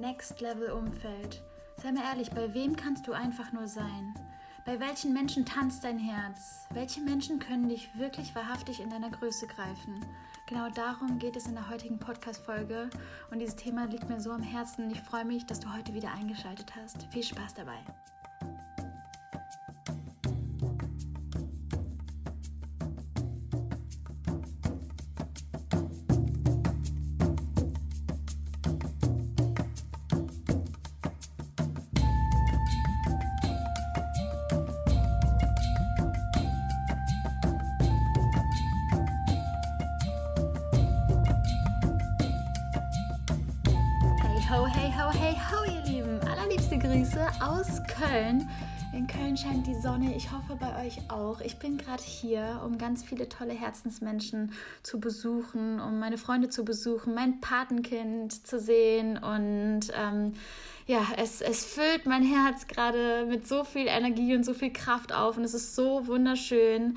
Next Level Umfeld. Sei mir ehrlich, bei wem kannst du einfach nur sein? Bei welchen Menschen tanzt dein Herz? Welche Menschen können dich wirklich wahrhaftig in deiner Größe greifen? Genau darum geht es in der heutigen Podcast-Folge und dieses Thema liegt mir so am Herzen. Ich freue mich, dass du heute wieder eingeschaltet hast. Viel Spaß dabei! Ho, hey, ho, hey, ho, ihr Lieben. Allerliebste Grüße aus Köln. In Köln scheint die Sonne. Ich hoffe bei euch auch. Ich bin gerade hier, um ganz viele tolle Herzensmenschen zu besuchen, um meine Freunde zu besuchen, mein Patenkind zu sehen. Und ähm, ja, es, es füllt mein Herz gerade mit so viel Energie und so viel Kraft auf. Und es ist so wunderschön.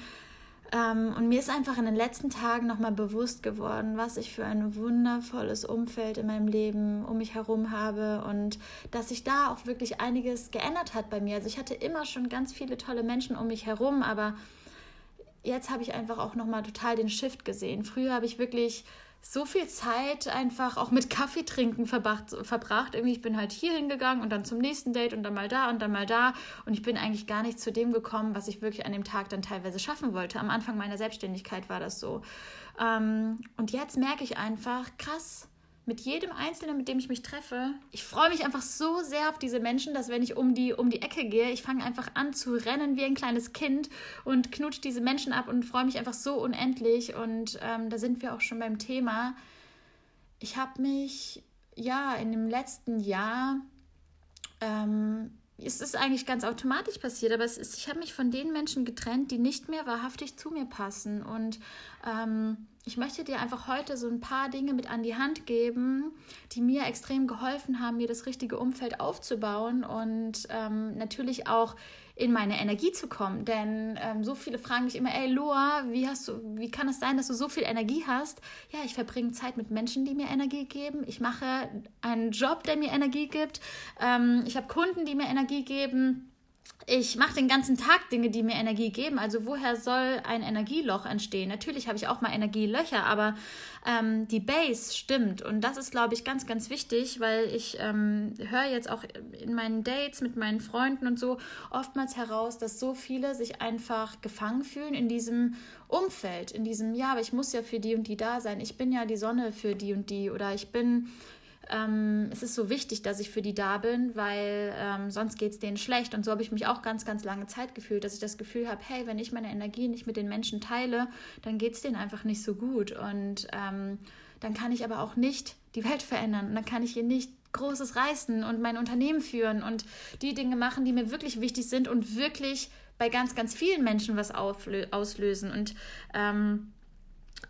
Ähm, und mir ist einfach in den letzten Tagen nochmal bewusst geworden, was ich für ein wundervolles Umfeld in meinem Leben um mich herum habe und dass sich da auch wirklich einiges geändert hat bei mir. Also ich hatte immer schon ganz viele tolle Menschen um mich herum, aber jetzt habe ich einfach auch nochmal total den Shift gesehen. Früher habe ich wirklich so viel Zeit einfach auch mit Kaffee trinken verbracht, verbracht. Irgendwie, ich bin halt hier hingegangen und dann zum nächsten Date und dann mal da und dann mal da. Und ich bin eigentlich gar nicht zu dem gekommen, was ich wirklich an dem Tag dann teilweise schaffen wollte. Am Anfang meiner Selbstständigkeit war das so. Ähm, und jetzt merke ich einfach, krass, mit jedem Einzelnen, mit dem ich mich treffe, ich freue mich einfach so sehr auf diese Menschen, dass wenn ich um die, um die Ecke gehe, ich fange einfach an zu rennen wie ein kleines Kind und knutsche diese Menschen ab und freue mich einfach so unendlich. Und ähm, da sind wir auch schon beim Thema. Ich habe mich ja in dem letzten Jahr ähm, es ist eigentlich ganz automatisch passiert, aber es ist, ich habe mich von den Menschen getrennt, die nicht mehr wahrhaftig zu mir passen. Und ähm, ich möchte dir einfach heute so ein paar Dinge mit an die Hand geben, die mir extrem geholfen haben, mir das richtige Umfeld aufzubauen und ähm, natürlich auch in meine Energie zu kommen. Denn ähm, so viele fragen mich immer, ey Loa, wie hast du, wie kann es sein, dass du so viel Energie hast? Ja, ich verbringe Zeit mit Menschen, die mir Energie geben. Ich mache einen Job, der mir Energie gibt. Ähm, ich habe Kunden, die mir Energie geben ich mache den ganzen Tag Dinge, die mir Energie geben. Also woher soll ein Energieloch entstehen? Natürlich habe ich auch mal Energielöcher, aber ähm, die Base stimmt. Und das ist, glaube ich, ganz, ganz wichtig, weil ich ähm, höre jetzt auch in meinen Dates mit meinen Freunden und so oftmals heraus, dass so viele sich einfach gefangen fühlen in diesem Umfeld, in diesem, ja, aber ich muss ja für die und die da sein. Ich bin ja die Sonne für die und die oder ich bin ähm, es ist so wichtig, dass ich für die da bin, weil ähm, sonst geht es denen schlecht. Und so habe ich mich auch ganz, ganz lange Zeit gefühlt, dass ich das Gefühl habe, hey, wenn ich meine Energie nicht mit den Menschen teile, dann geht es denen einfach nicht so gut. Und ähm, dann kann ich aber auch nicht die Welt verändern. Und dann kann ich hier nicht Großes reißen und mein Unternehmen führen und die Dinge machen, die mir wirklich wichtig sind und wirklich bei ganz, ganz vielen Menschen was auslösen. Und ähm,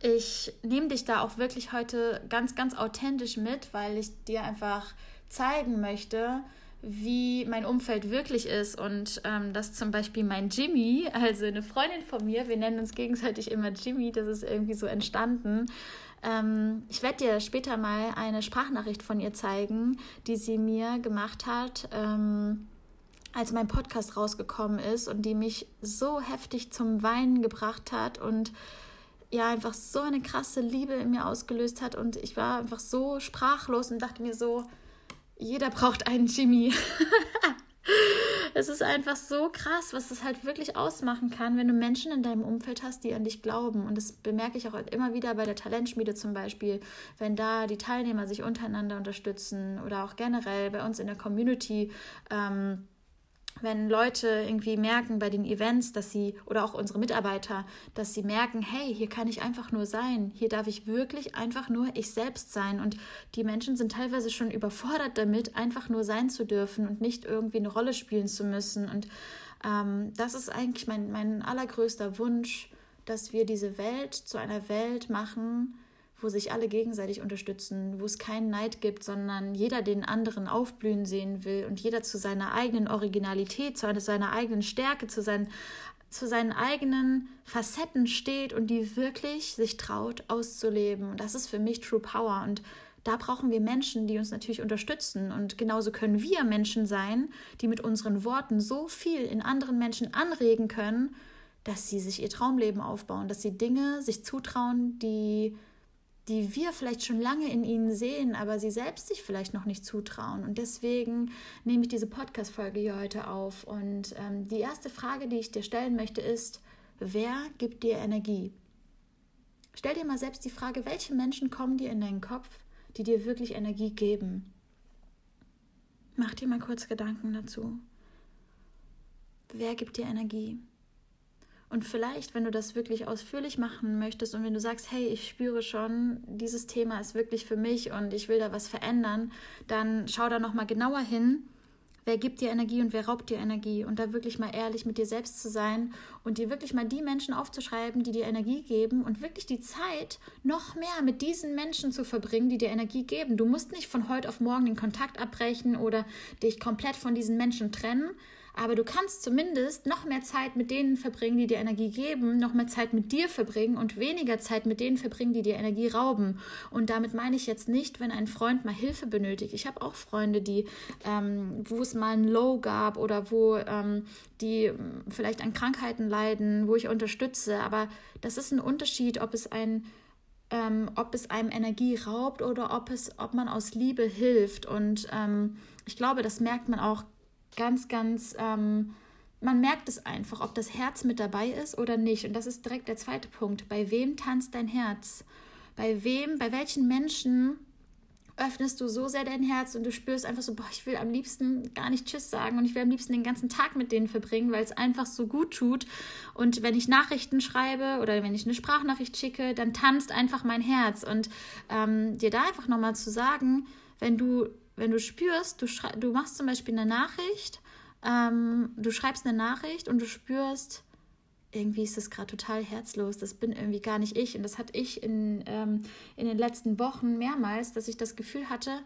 ich nehme dich da auch wirklich heute ganz, ganz authentisch mit, weil ich dir einfach zeigen möchte, wie mein Umfeld wirklich ist und ähm, dass zum Beispiel mein Jimmy, also eine Freundin von mir, wir nennen uns gegenseitig immer Jimmy, das ist irgendwie so entstanden. Ähm, ich werde dir später mal eine Sprachnachricht von ihr zeigen, die sie mir gemacht hat. Ähm, als mein Podcast rausgekommen ist und die mich so heftig zum Weinen gebracht hat und ja einfach so eine krasse Liebe in mir ausgelöst hat und ich war einfach so sprachlos und dachte mir so, jeder braucht einen Jimmy. es ist einfach so krass, was es halt wirklich ausmachen kann, wenn du Menschen in deinem Umfeld hast, die an dich glauben. Und das bemerke ich auch immer wieder bei der Talentschmiede zum Beispiel, wenn da die Teilnehmer sich untereinander unterstützen oder auch generell bei uns in der Community. Ähm, wenn Leute irgendwie merken bei den Events, dass sie oder auch unsere Mitarbeiter, dass sie merken, hey, hier kann ich einfach nur sein, hier darf ich wirklich einfach nur ich selbst sein. Und die Menschen sind teilweise schon überfordert damit, einfach nur sein zu dürfen und nicht irgendwie eine Rolle spielen zu müssen. Und ähm, das ist eigentlich mein, mein allergrößter Wunsch, dass wir diese Welt zu einer Welt machen, wo sich alle gegenseitig unterstützen, wo es keinen Neid gibt, sondern jeder den anderen aufblühen sehen will und jeder zu seiner eigenen Originalität, zu seiner eigenen Stärke, zu seinen, zu seinen eigenen Facetten steht und die wirklich sich traut auszuleben. Und das ist für mich True Power. Und da brauchen wir Menschen, die uns natürlich unterstützen. Und genauso können wir Menschen sein, die mit unseren Worten so viel in anderen Menschen anregen können, dass sie sich ihr Traumleben aufbauen, dass sie Dinge sich zutrauen, die, die wir vielleicht schon lange in ihnen sehen, aber sie selbst sich vielleicht noch nicht zutrauen. Und deswegen nehme ich diese Podcast-Folge hier heute auf. Und ähm, die erste Frage, die ich dir stellen möchte, ist, wer gibt dir Energie? Stell dir mal selbst die Frage, welche Menschen kommen dir in deinen Kopf, die dir wirklich Energie geben? Mach dir mal kurz Gedanken dazu. Wer gibt dir Energie? Und vielleicht, wenn du das wirklich ausführlich machen möchtest und wenn du sagst, hey, ich spüre schon, dieses Thema ist wirklich für mich und ich will da was verändern, dann schau da noch mal genauer hin Wer gibt dir Energie und wer raubt dir Energie? Und da wirklich mal ehrlich mit dir selbst zu sein und dir wirklich mal die Menschen aufzuschreiben, die dir Energie geben und wirklich die Zeit noch mehr mit diesen Menschen zu verbringen, die dir Energie geben. Du musst nicht von heute auf morgen den Kontakt abbrechen oder dich komplett von diesen Menschen trennen, aber du kannst zumindest noch mehr Zeit mit denen verbringen, die dir Energie geben, noch mehr Zeit mit dir verbringen und weniger Zeit mit denen verbringen, die dir Energie rauben. Und damit meine ich jetzt nicht, wenn ein Freund mal Hilfe benötigt. Ich habe auch Freunde, die, ähm, wo es mal ein Low gab oder wo ähm, die ähm, vielleicht an Krankheiten leiden, wo ich unterstütze. Aber das ist ein Unterschied, ob es ein ähm, ob es einem Energie raubt oder ob es, ob man aus Liebe hilft. Und ähm, ich glaube, das merkt man auch ganz, ganz, ähm, man merkt es einfach, ob das Herz mit dabei ist oder nicht. Und das ist direkt der zweite Punkt. Bei wem tanzt dein Herz? Bei wem, bei welchen Menschen öffnest du so sehr dein Herz und du spürst einfach so, boah, ich will am liebsten gar nicht Tschüss sagen und ich will am liebsten den ganzen Tag mit denen verbringen, weil es einfach so gut tut. Und wenn ich Nachrichten schreibe oder wenn ich eine Sprachnachricht schicke, dann tanzt einfach mein Herz. Und ähm, dir da einfach nochmal zu sagen, wenn du wenn du spürst, du, du machst zum Beispiel eine Nachricht, ähm, du schreibst eine Nachricht und du spürst, irgendwie ist das gerade total herzlos, das bin irgendwie gar nicht ich. Und das hatte ich in, ähm, in den letzten Wochen mehrmals, dass ich das Gefühl hatte,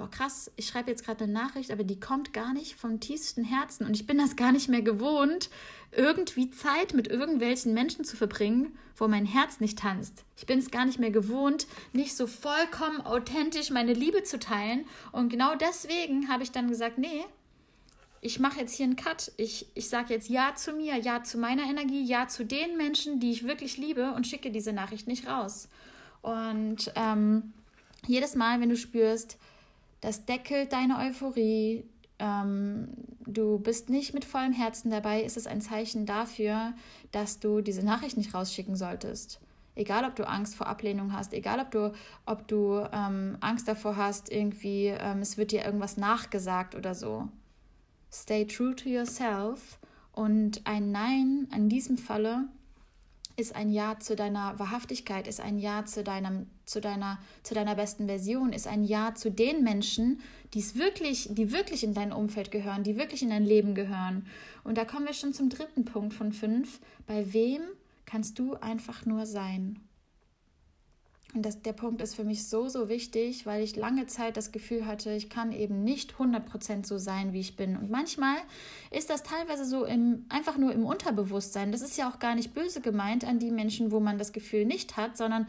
boah, krass, ich schreibe jetzt gerade eine Nachricht, aber die kommt gar nicht vom tiefsten Herzen und ich bin das gar nicht mehr gewohnt, irgendwie Zeit mit irgendwelchen Menschen zu verbringen, wo mein Herz nicht tanzt. Ich bin es gar nicht mehr gewohnt, nicht so vollkommen authentisch meine Liebe zu teilen und genau deswegen habe ich dann gesagt, nee, ich mache jetzt hier einen Cut. Ich, ich sage jetzt Ja zu mir, Ja zu meiner Energie, Ja zu den Menschen, die ich wirklich liebe und schicke diese Nachricht nicht raus. Und ähm, jedes Mal, wenn du spürst, das deckelt deine Euphorie. Ähm, du bist nicht mit vollem Herzen dabei, ist es ein Zeichen dafür, dass du diese Nachricht nicht rausschicken solltest. Egal, ob du Angst vor Ablehnung hast, egal, ob du, ob du ähm, Angst davor hast, irgendwie, ähm, es wird dir irgendwas nachgesagt oder so. Stay true to yourself und ein Nein in diesem Falle ist ein Ja zu deiner Wahrhaftigkeit, ist ein Ja zu deinem, zu deiner, zu deiner besten Version, ist ein Ja zu den Menschen, die wirklich, die wirklich in dein Umfeld gehören, die wirklich in dein Leben gehören. Und da kommen wir schon zum dritten Punkt von fünf. Bei wem kannst du einfach nur sein? Und das, der Punkt ist für mich so, so wichtig, weil ich lange Zeit das Gefühl hatte, ich kann eben nicht 100% so sein, wie ich bin. Und manchmal ist das teilweise so im, einfach nur im Unterbewusstsein. Das ist ja auch gar nicht böse gemeint an die Menschen, wo man das Gefühl nicht hat, sondern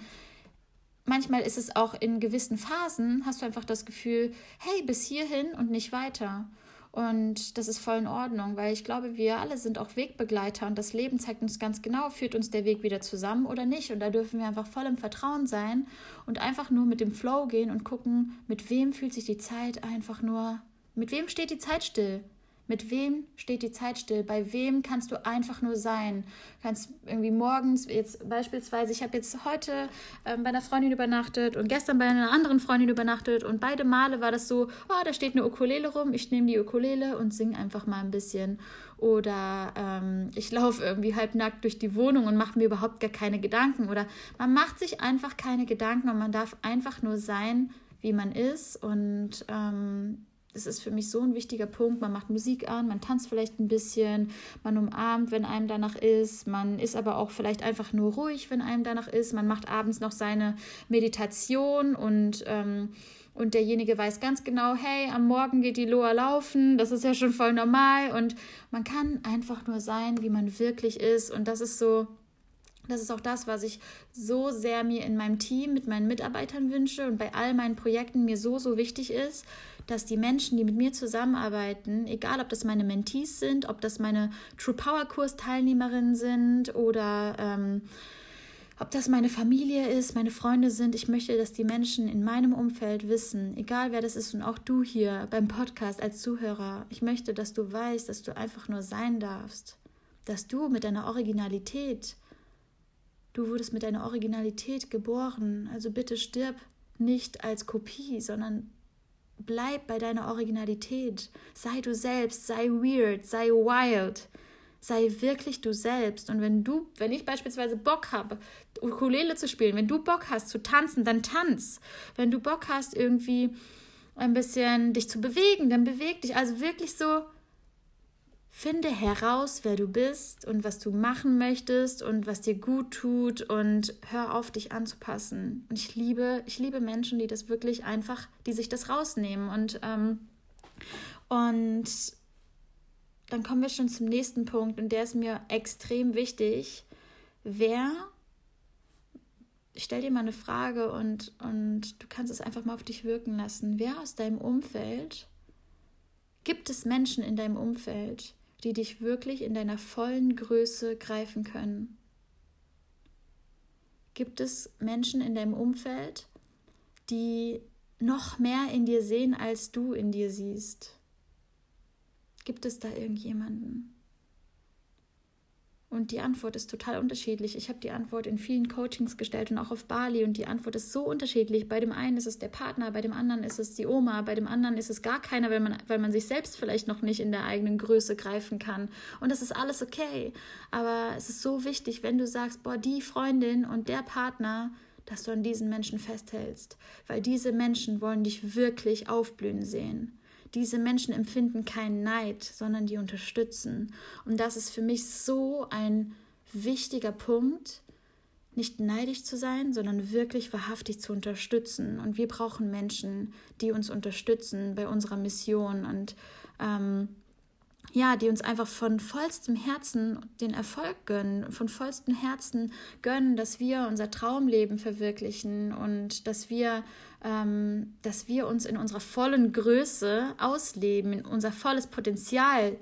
manchmal ist es auch in gewissen Phasen, hast du einfach das Gefühl, hey, bis hierhin und nicht weiter. Und das ist voll in Ordnung, weil ich glaube, wir alle sind auch Wegbegleiter und das Leben zeigt uns ganz genau, führt uns der Weg wieder zusammen oder nicht. Und da dürfen wir einfach voll im Vertrauen sein und einfach nur mit dem Flow gehen und gucken, mit wem fühlt sich die Zeit einfach nur, mit wem steht die Zeit still? Mit wem steht die Zeit still? Bei wem kannst du einfach nur sein? Kannst irgendwie morgens, jetzt beispielsweise, ich habe jetzt heute ähm, bei einer Freundin übernachtet und gestern bei einer anderen Freundin übernachtet und beide Male war das so, oh, da steht eine Ukulele rum, ich nehme die Ukulele und singe einfach mal ein bisschen. Oder ähm, ich laufe irgendwie halbnackt durch die Wohnung und mache mir überhaupt gar keine Gedanken. Oder man macht sich einfach keine Gedanken und man darf einfach nur sein, wie man ist. Und ähm, das ist für mich so ein wichtiger Punkt. Man macht Musik an, man tanzt vielleicht ein bisschen, man umarmt, wenn einem danach ist, man ist aber auch vielleicht einfach nur ruhig, wenn einem danach ist. Man macht abends noch seine Meditation und, ähm, und derjenige weiß ganz genau, hey, am Morgen geht die Loa laufen, das ist ja schon voll normal und man kann einfach nur sein, wie man wirklich ist und das ist so Das ist auch das, was ich so sehr mir in meinem Team mit meinen Mitarbeitern wünsche und bei all meinen Projekten mir so, so wichtig ist, dass die Menschen, die mit mir zusammenarbeiten, egal ob das meine Mentees sind, ob das meine True Power Kurs Teilnehmerinnen sind oder ähm, ob das meine Familie ist, meine Freunde sind, ich möchte, dass die Menschen in meinem Umfeld wissen, egal wer das ist und auch du hier beim Podcast als Zuhörer, ich möchte, dass du weißt, dass du einfach nur sein darfst, dass du mit deiner Originalität, du wurdest mit deiner Originalität geboren, also bitte stirb nicht als Kopie, sondern bleib bei deiner Originalität, sei du selbst, sei weird, sei wild sei wirklich du selbst. Und wenn du, wenn ich beispielsweise Bock habe, Ukulele zu spielen, wenn du Bock hast zu tanzen, dann tanz. Wenn du Bock hast, irgendwie ein bisschen dich zu bewegen, dann beweg dich. Also wirklich so, finde heraus, wer du bist und was du machen möchtest und was dir gut tut und hör auf, dich anzupassen. Und ich liebe, ich liebe Menschen, die das wirklich einfach, die sich das rausnehmen und ähm, und dann kommen wir schon zum nächsten Punkt und der ist mir extrem wichtig. Wer, ich stell dir mal eine Frage und, und du kannst es einfach mal auf dich wirken lassen. Wer aus deinem Umfeld, gibt es Menschen in deinem Umfeld, die dich wirklich in deiner vollen Größe greifen können? Gibt es Menschen in deinem Umfeld, die noch mehr in dir sehen, als du in dir siehst? Gibt es da irgendjemanden? Und die Antwort ist total unterschiedlich. Ich habe die Antwort in vielen Coachings gestellt und auch auf Bali und die Antwort ist so unterschiedlich. Bei dem einen ist es der Partner, bei dem anderen ist es die Oma, bei dem anderen ist es gar keiner, weil man, weil man sich selbst vielleicht noch nicht in der eigenen Größe greifen kann. Und das ist alles okay. Aber es ist so wichtig, wenn du sagst, boah, die Freundin und der Partner, dass du an diesen Menschen festhältst. Weil diese Menschen wollen dich wirklich aufblühen sehen. Diese Menschen empfinden keinen Neid, sondern die unterstützen. Und das ist für mich so ein wichtiger Punkt, nicht neidisch zu sein, sondern wirklich wahrhaftig zu unterstützen. Und wir brauchen Menschen, die uns unterstützen bei unserer Mission und ähm, ja, die uns einfach von vollstem Herzen den Erfolg gönnen, von vollstem Herzen gönnen, dass wir unser Traumleben verwirklichen und dass wir, ähm, dass wir uns in unserer vollen Größe ausleben, in unser volles Potenzial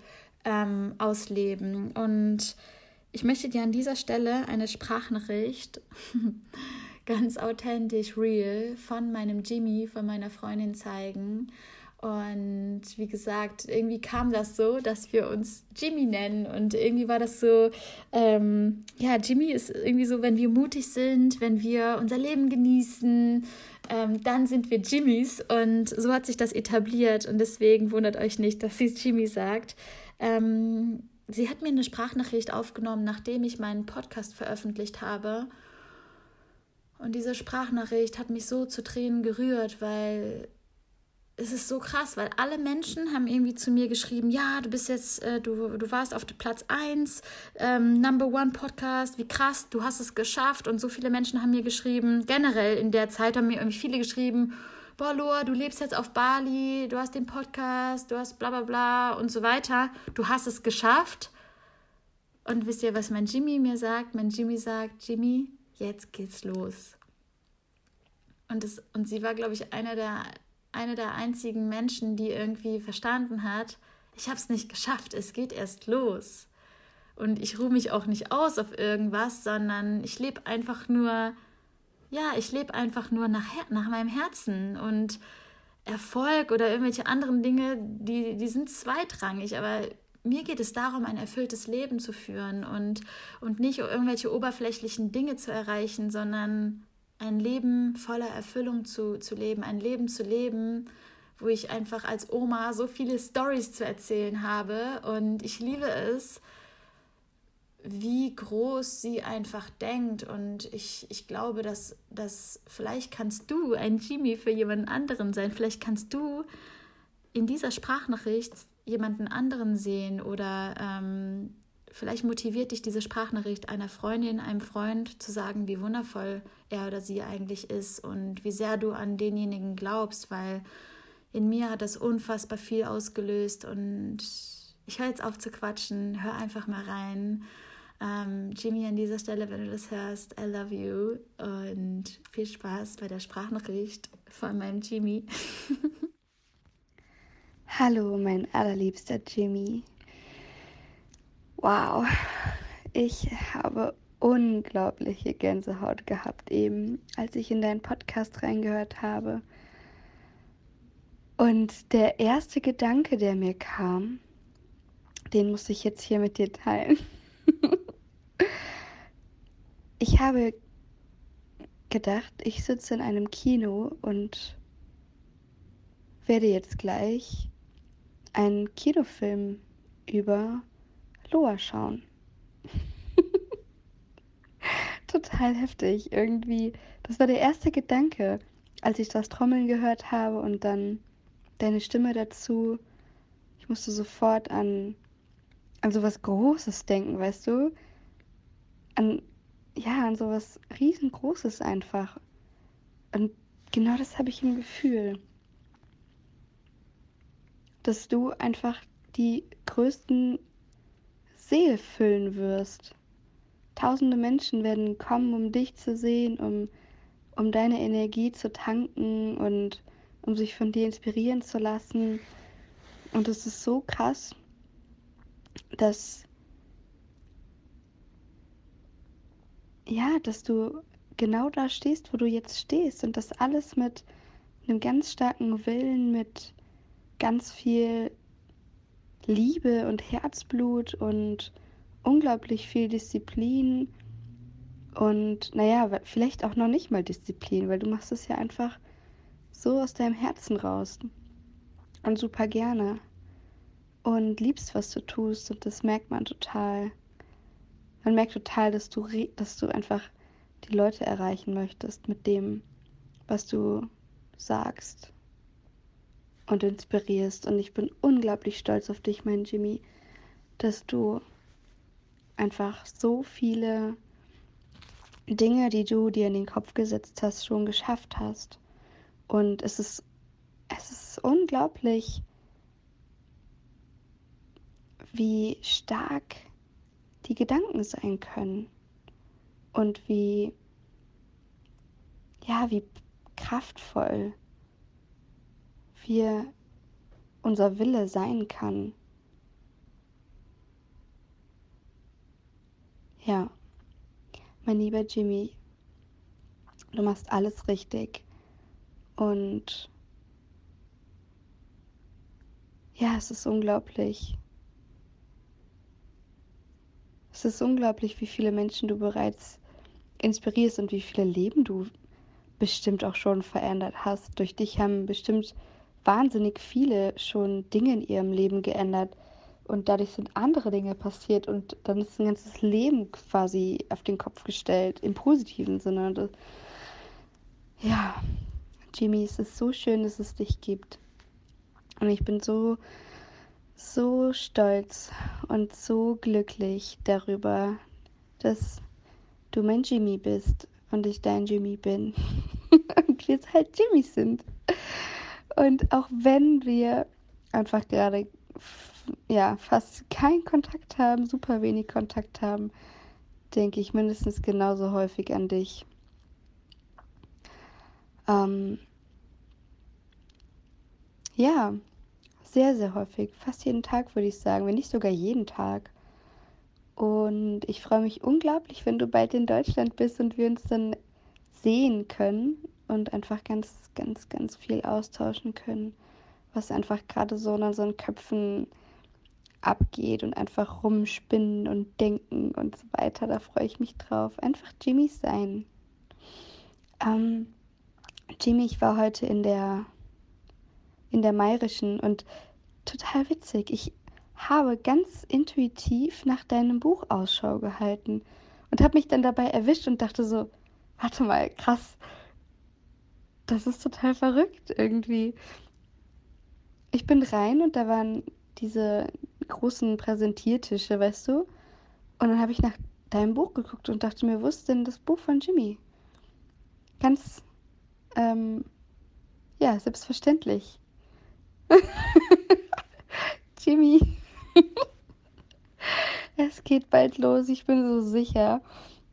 ähm, ausleben. Und ich möchte dir an dieser Stelle eine Sprachnachricht ganz authentisch, real von meinem Jimmy, von meiner Freundin zeigen. Und wie gesagt, irgendwie kam das so, dass wir uns Jimmy nennen. Und irgendwie war das so, ähm, ja, Jimmy ist irgendwie so, wenn wir mutig sind, wenn wir unser Leben genießen, ähm, dann sind wir Jimmys. Und so hat sich das etabliert. Und deswegen wundert euch nicht, dass sie Jimmy sagt. Ähm, sie hat mir eine Sprachnachricht aufgenommen, nachdem ich meinen Podcast veröffentlicht habe. Und diese Sprachnachricht hat mich so zu Tränen gerührt, weil es ist so krass, weil alle Menschen haben irgendwie zu mir geschrieben, ja, du bist jetzt, äh, du, du warst auf Platz 1, ähm, Number One Podcast, wie krass, du hast es geschafft. Und so viele Menschen haben mir geschrieben, generell in der Zeit haben mir irgendwie viele geschrieben, boah, Loa, du lebst jetzt auf Bali, du hast den Podcast, du hast bla bla bla und so weiter. Du hast es geschafft. Und wisst ihr, was mein Jimmy mir sagt? Mein Jimmy sagt, Jimmy, jetzt geht's los. Und, das, und sie war, glaube ich, einer der eine der einzigen Menschen, die irgendwie verstanden hat, ich habe es nicht geschafft, es geht erst los. Und ich ruhe mich auch nicht aus auf irgendwas, sondern ich lebe einfach nur, ja, ich lebe einfach nur nach, nach meinem Herzen. Und Erfolg oder irgendwelche anderen Dinge, die, die sind zweitrangig, aber mir geht es darum, ein erfülltes Leben zu führen und, und nicht irgendwelche oberflächlichen Dinge zu erreichen, sondern ein Leben voller Erfüllung zu, zu leben, ein Leben zu leben, wo ich einfach als Oma so viele Stories zu erzählen habe. Und ich liebe es, wie groß sie einfach denkt. Und ich, ich glaube, dass, dass vielleicht kannst du ein Jimmy für jemanden anderen sein. Vielleicht kannst du in dieser Sprachnachricht jemanden anderen sehen oder ähm, Vielleicht motiviert dich diese Sprachnachricht einer Freundin, einem Freund zu sagen, wie wundervoll er oder sie eigentlich ist und wie sehr du an denjenigen glaubst, weil in mir hat das unfassbar viel ausgelöst und ich höre jetzt auf zu quatschen, hör einfach mal rein. Ähm, Jimmy, an dieser Stelle, wenn du das hörst, I love you und viel Spaß bei der Sprachnachricht von meinem Jimmy. Hallo, mein allerliebster Jimmy. Wow, ich habe unglaubliche Gänsehaut gehabt eben, als ich in deinen Podcast reingehört habe. Und der erste Gedanke, der mir kam, den muss ich jetzt hier mit dir teilen. ich habe gedacht, ich sitze in einem Kino und werde jetzt gleich einen Kinofilm über Loa schauen. Total heftig irgendwie. Das war der erste Gedanke, als ich das Trommeln gehört habe und dann deine Stimme dazu. Ich musste sofort an, an sowas Großes denken, weißt du? An, ja, an sowas riesengroßes einfach. Und genau das habe ich im Gefühl dass du einfach die größten Seele füllen wirst. Tausende Menschen werden kommen, um dich zu sehen, um, um deine Energie zu tanken und um sich von dir inspirieren zu lassen. Und es ist so krass, dass ja, dass du genau da stehst, wo du jetzt stehst und das alles mit einem ganz starken Willen, mit ganz viel Liebe und Herzblut und unglaublich viel Disziplin und naja, vielleicht auch noch nicht mal Disziplin, weil du machst es ja einfach so aus deinem Herzen raus und super gerne und liebst, was du tust und das merkt man total. Man merkt total, dass du, dass du einfach die Leute erreichen möchtest mit dem, was du sagst und inspirierst. Und ich bin unglaublich stolz auf dich, mein Jimmy, dass du einfach so viele Dinge, die du dir in den Kopf gesetzt hast, schon geschafft hast. Und es ist, es ist unglaublich, wie stark die Gedanken sein können und wie, ja, wie kraftvoll wir unser Wille sein kann. Ja, mein lieber Jimmy, du machst alles richtig und ja, es ist unglaublich. Es ist unglaublich, wie viele Menschen du bereits inspirierst und wie viele Leben du bestimmt auch schon verändert hast. Durch dich haben bestimmt wahnsinnig viele schon Dinge in ihrem Leben geändert und dadurch sind andere Dinge passiert und dann ist ein ganzes Leben quasi auf den Kopf gestellt, im positiven Sinne. Das, ja, Jimmy, es ist so schön, dass es dich gibt. Und ich bin so, so stolz und so glücklich darüber, dass du mein Jimmy bist und ich dein Jimmy bin. und wir halt Jimmys sind. Und auch wenn wir einfach gerade ja fast keinen Kontakt haben, super wenig Kontakt haben, denke ich mindestens genauso häufig an dich. Ähm, ja, sehr, sehr häufig. Fast jeden Tag würde ich sagen, wenn nicht sogar jeden Tag. Und ich freue mich unglaublich, wenn du bald in Deutschland bist und wir uns dann sehen können und einfach ganz, ganz, ganz viel austauschen können, was einfach gerade so in unseren Köpfen abgeht und einfach rumspinnen und denken und so weiter. Da freue ich mich drauf. Einfach Jimmy sein. Ähm, Jimmy, ich war heute in der in der Mayrischen und total witzig. Ich habe ganz intuitiv nach deinem Buch Ausschau gehalten und habe mich dann dabei erwischt und dachte so, warte mal, krass, das ist total verrückt irgendwie. Ich bin rein und da waren diese großen Präsentiertische, weißt du? Und dann habe ich nach deinem Buch geguckt und dachte mir, wo ist denn das Buch von Jimmy? Ganz, ähm, ja, selbstverständlich. Es geht bald los. Ich bin so sicher,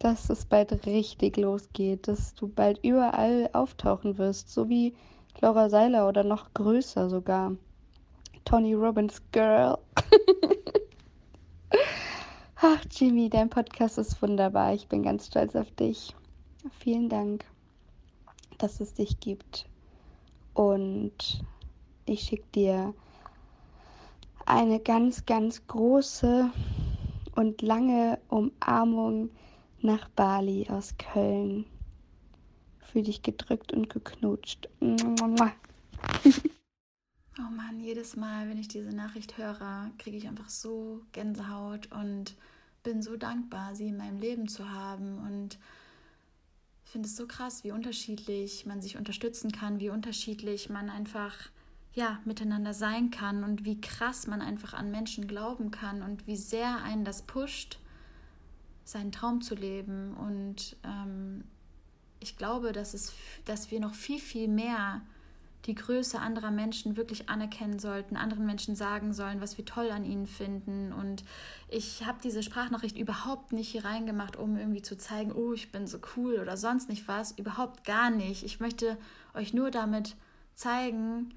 dass es bald richtig losgeht, dass du bald überall auftauchen wirst, so wie Laura Seiler oder noch größer sogar. Tony Robbins Girl. Ach, Jimmy, dein Podcast ist wunderbar. Ich bin ganz stolz auf dich. Vielen Dank, dass es dich gibt. Und ich schicke dir eine ganz, ganz große und lange Umarmung nach Bali aus Köln. Fühl dich gedrückt und geknutscht. Oh Mann, jedes Mal, wenn ich diese Nachricht höre, kriege ich einfach so Gänsehaut und bin so dankbar, sie in meinem Leben zu haben. Und ich finde es so krass, wie unterschiedlich man sich unterstützen kann, wie unterschiedlich man einfach ja, miteinander sein kann und wie krass man einfach an Menschen glauben kann und wie sehr einen das pusht, seinen Traum zu leben. Und ähm, ich glaube, dass, es, dass wir noch viel, viel mehr die Größe anderer Menschen wirklich anerkennen sollten, anderen Menschen sagen sollen, was wir toll an ihnen finden. Und ich habe diese Sprachnachricht überhaupt nicht hier reingemacht, um irgendwie zu zeigen, oh, ich bin so cool oder sonst nicht was. Überhaupt gar nicht. Ich möchte euch nur damit zeigen,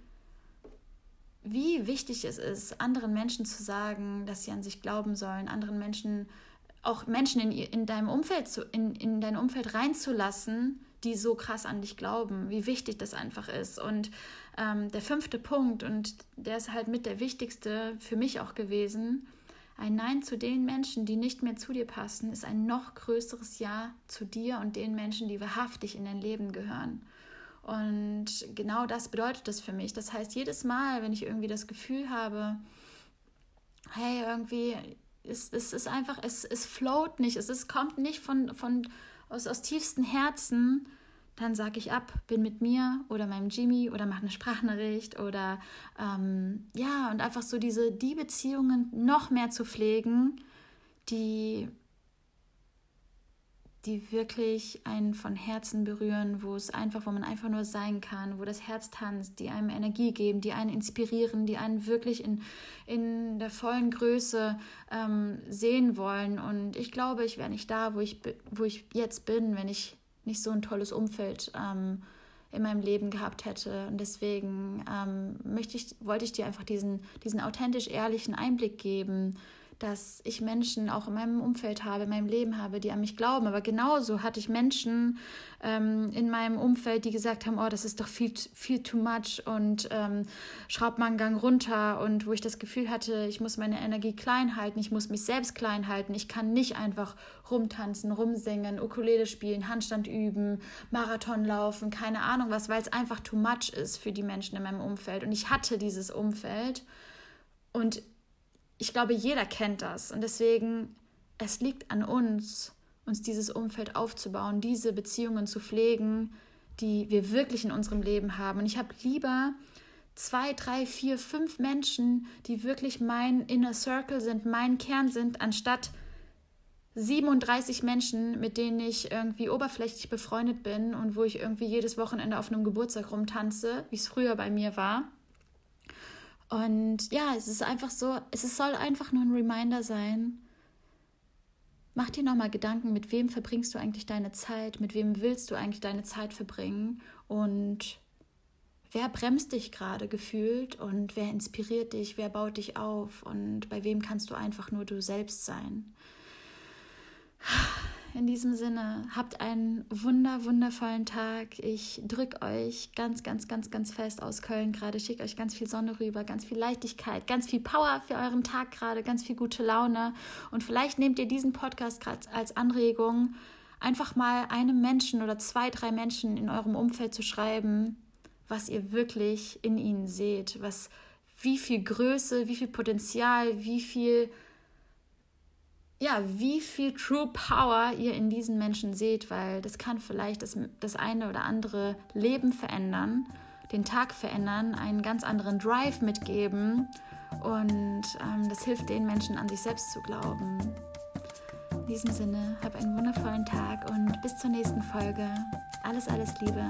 wie wichtig es ist, anderen Menschen zu sagen, dass sie an sich glauben sollen, anderen Menschen, auch Menschen in, in deinem Umfeld, zu, in, in dein Umfeld reinzulassen, die so krass an dich glauben, wie wichtig das einfach ist. Und ähm, der fünfte Punkt, und der ist halt mit der wichtigste für mich auch gewesen, ein Nein zu den Menschen, die nicht mehr zu dir passen, ist ein noch größeres Ja zu dir und den Menschen, die wahrhaftig in dein Leben gehören. Und genau das bedeutet das für mich. Das heißt, jedes Mal, wenn ich irgendwie das Gefühl habe, hey, irgendwie, es, es ist einfach, es, es float nicht, es, es kommt nicht von, von aus, aus tiefstem Herzen, dann sage ich ab, bin mit mir oder meinem Jimmy oder mache eine Sprachnachricht oder ähm, ja, und einfach so diese, die Beziehungen noch mehr zu pflegen, die die wirklich einen von Herzen berühren, wo es einfach, wo man einfach nur sein kann, wo das Herz tanzt, die einem Energie geben, die einen inspirieren, die einen wirklich in, in der vollen Größe ähm, sehen wollen. Und ich glaube, ich wäre nicht da, wo ich, wo ich jetzt bin, wenn ich nicht so ein tolles Umfeld ähm, in meinem Leben gehabt hätte. Und deswegen ähm, möchte ich, wollte ich dir einfach diesen, diesen authentisch ehrlichen Einblick geben dass ich Menschen auch in meinem Umfeld habe, in meinem Leben habe, die an mich glauben. Aber genauso hatte ich Menschen ähm, in meinem Umfeld, die gesagt haben, oh, das ist doch viel, viel too much und ähm, schraub mal einen Gang runter und wo ich das Gefühl hatte, ich muss meine Energie klein halten, ich muss mich selbst klein halten, ich kann nicht einfach rumtanzen, rumsingen, Ukulele spielen, Handstand üben, Marathon laufen, keine Ahnung was, weil es einfach too much ist für die Menschen in meinem Umfeld. Und ich hatte dieses Umfeld und ich glaube, jeder kennt das. Und deswegen, es liegt an uns, uns dieses Umfeld aufzubauen, diese Beziehungen zu pflegen, die wir wirklich in unserem Leben haben. Und ich habe lieber zwei, drei, vier, fünf Menschen, die wirklich mein Inner Circle sind, mein Kern sind, anstatt 37 Menschen, mit denen ich irgendwie oberflächlich befreundet bin und wo ich irgendwie jedes Wochenende auf einem Geburtstag rumtanze, wie es früher bei mir war. Und ja, es ist einfach so, es soll einfach nur ein Reminder sein. Mach dir nochmal Gedanken, mit wem verbringst du eigentlich deine Zeit, mit wem willst du eigentlich deine Zeit verbringen und wer bremst dich gerade gefühlt und wer inspiriert dich, wer baut dich auf und bei wem kannst du einfach nur du selbst sein in diesem Sinne, habt einen wunder, wundervollen Tag. Ich drücke euch ganz, ganz, ganz, ganz fest aus Köln gerade. Schicke euch ganz viel Sonne rüber, ganz viel Leichtigkeit, ganz viel Power für euren Tag gerade, ganz viel gute Laune. Und vielleicht nehmt ihr diesen Podcast gerade als Anregung, einfach mal einem Menschen oder zwei, drei Menschen in eurem Umfeld zu schreiben, was ihr wirklich in ihnen seht, was wie viel Größe, wie viel Potenzial, wie viel ja, wie viel True Power ihr in diesen Menschen seht, weil das kann vielleicht das, das eine oder andere Leben verändern, den Tag verändern, einen ganz anderen Drive mitgeben und ähm, das hilft den Menschen an sich selbst zu glauben. In diesem Sinne, hab einen wundervollen Tag und bis zur nächsten Folge. Alles, alles Liebe.